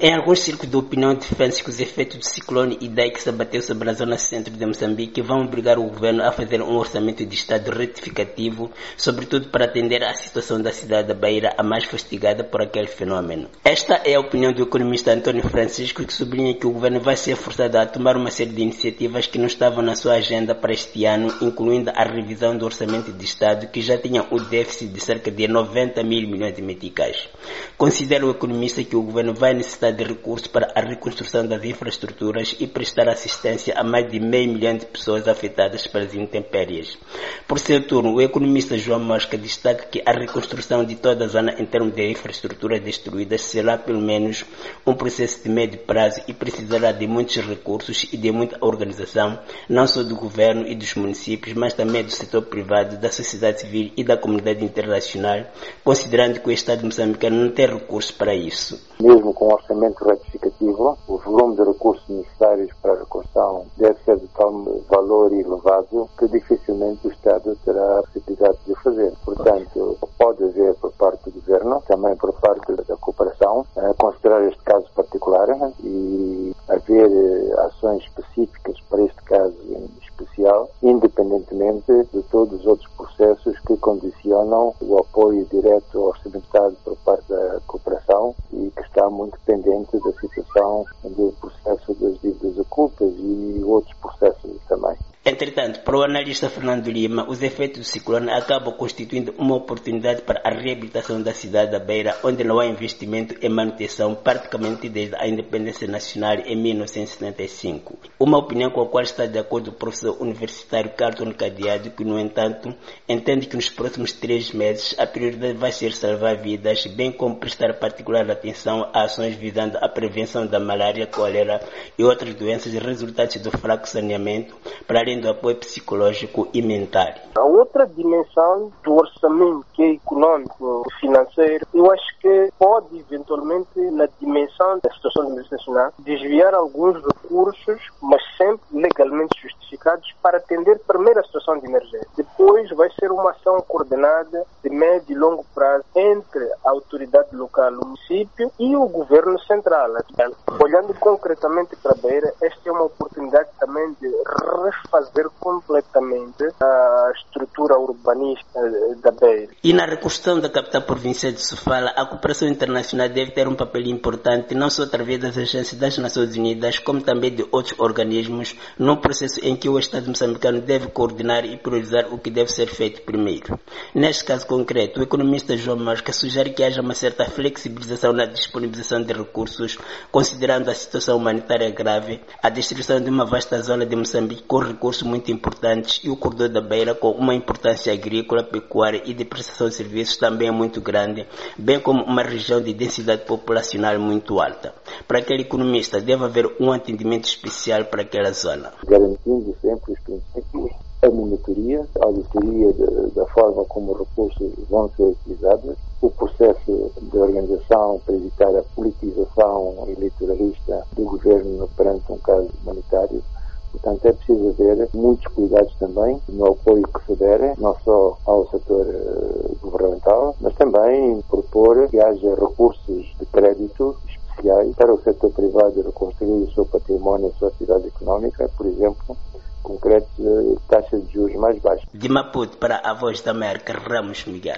Em alguns círculos de opinião defende-se que os efeitos do ciclone Idai que se abateu sobre a zona centro de Moçambique vão obrigar o governo a fazer um orçamento de Estado retificativo, sobretudo para atender à situação da cidade da Beira, a mais fastigada por aquele fenômeno. Esta é a opinião do economista António Francisco, que sublinha que o governo vai ser forçado a tomar uma série de iniciativas que não estavam na sua agenda para este ano, incluindo a revisão do orçamento de Estado, que já tinha um déficit de cerca de 90 mil milhões de meticais. Considera o economista que o governo vai necessitar de recursos para a reconstrução das infraestruturas e prestar assistência a mais de meio milhão de pessoas afetadas pelas intempéries. Por seu turno, o economista João Mosca destaca que a reconstrução de toda a zona em termos de infraestruturas destruídas será pelo menos um processo de médio prazo e precisará de muitos recursos e de muita organização, não só do governo e dos municípios, mas também do setor privado, da sociedade civil e da comunidade internacional, considerando que o Estado moçambicano não tem recursos para isso. Mesmo com orçamento retificativo, o volume de recursos necessários para a reconstrução deve ser de tal valor elevado que dificilmente o Estado terá a possibilidade de fazer. Portanto, pode haver por parte do Governo, também por parte da cooperação, considerar este caso particular e haver eh, ações específicas para este caso em especial, independentemente de todos os outros processos que condicionam o apoio direto orçamentado por parte da cooperação está muito dependente da situação do processo das dívidas ocultas e outros processos também. Entretanto, para o analista Fernando Lima, os efeitos do ciclone acabam constituindo uma oportunidade para a reabilitação da cidade da Beira, onde não há investimento em manutenção praticamente desde a independência nacional em 1975. Uma opinião com a qual está de acordo o professor universitário Carlton Cadeado, que, no entanto, entende que nos próximos três meses a prioridade vai ser salvar vidas, bem como prestar particular atenção a ações visando a prevenção da malária, cólera e outras doenças resultantes do fraco saneamento, para além do apoio psicológico e mental. A outra dimensão do orçamento, que é econômico financeiro, eu acho que pode eventualmente, na dimensão da situação de emergência nacional, desviar alguns recursos, mas sempre legalmente justificados, para atender primeiro a situação de emergência. Depois vai ser uma ação coordenada de médio e longo autoridade local, o município e o governo central. Olhando concretamente para Beira, esta é uma oportunidade também de refazer completamente a estrutura urbanística da Beira. E na reconstrução da capital provincial de Sofala, a cooperação internacional deve ter um papel importante, não só através das agências das Nações Unidas, como também de outros organismos, num processo em que o Estado moçambicano deve coordenar e priorizar o que deve ser feito primeiro. Neste caso concreto, o economista João Mosca sugere que haja uma certa flexibilização na disponibilização de recursos, considerando a situação humanitária grave, a destruição de uma vasta zona de Moçambique com recursos muito importantes e o corredor da Beira com uma importância agrícola, pecuária e de prestação de serviços também muito grande, bem como uma região de densidade populacional muito alta. Para aquele economista, deve haver um atendimento especial para aquela zona. Garantindo sempre os princípios a monitoria, a auditoria da forma como os recursos vão ser utilizados, para evitar a politização eleitoralista do governo perante um caso humanitário. Portanto, é preciso haver muitos cuidados também no apoio que se der, não só ao setor uh, governamental, mas também propor que haja recursos de crédito especiais para o setor privado reconstruir o seu património, a sua atividade económica, por exemplo, com créditos de taxas de juros mais baixas. De Maputo para a Voz da América, Ramos Miguel.